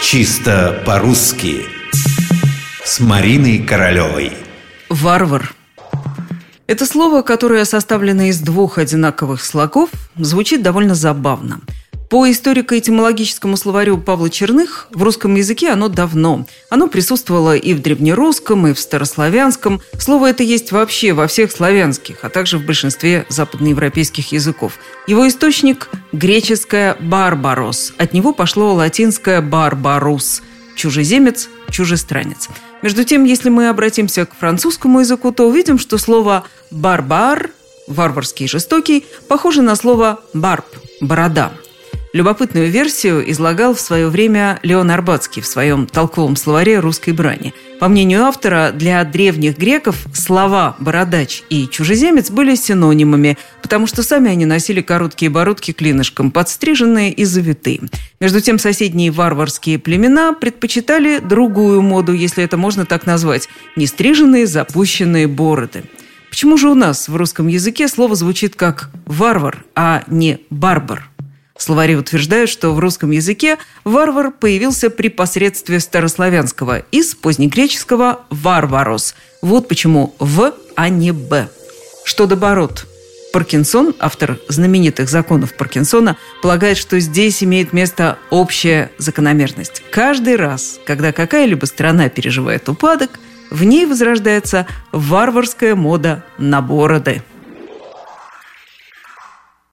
Чисто по-русски. С Мариной Королевой. Варвар. Это слово, которое составлено из двух одинаковых слогов, звучит довольно забавно – по историко-этимологическому словарю Павла Черных в русском языке оно давно. Оно присутствовало и в древнерусском, и в старославянском. Слово это есть вообще во всех славянских, а также в большинстве западноевропейских языков. Его источник – греческое «барбарос». От него пошло латинское «барбарус» – чужеземец, чужестранец. Между тем, если мы обратимся к французскому языку, то увидим, что слово «барбар» – варварский жестокий – похоже на слово «барб» – борода – Любопытную версию излагал в свое время Леон Арбатский в своем толковом словаре русской брани. По мнению автора, для древних греков слова «бородач» и «чужеземец» были синонимами, потому что сами они носили короткие бородки клинышком, подстриженные и завитые. Между тем, соседние варварские племена предпочитали другую моду, если это можно так назвать – нестриженные запущенные бороды. Почему же у нас в русском языке слово звучит как «варвар», а не «барбар»? Словари утверждают, что в русском языке варвар появился при посредстве старославянского из позднегреческого «варварос». Вот почему «в», а не «б». Что до бород? Паркинсон, автор знаменитых законов Паркинсона, полагает, что здесь имеет место общая закономерность. Каждый раз, когда какая-либо страна переживает упадок, в ней возрождается варварская мода на бороды –